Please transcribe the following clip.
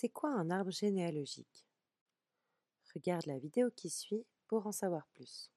C'est quoi un arbre généalogique? Regarde la vidéo qui suit pour en savoir plus.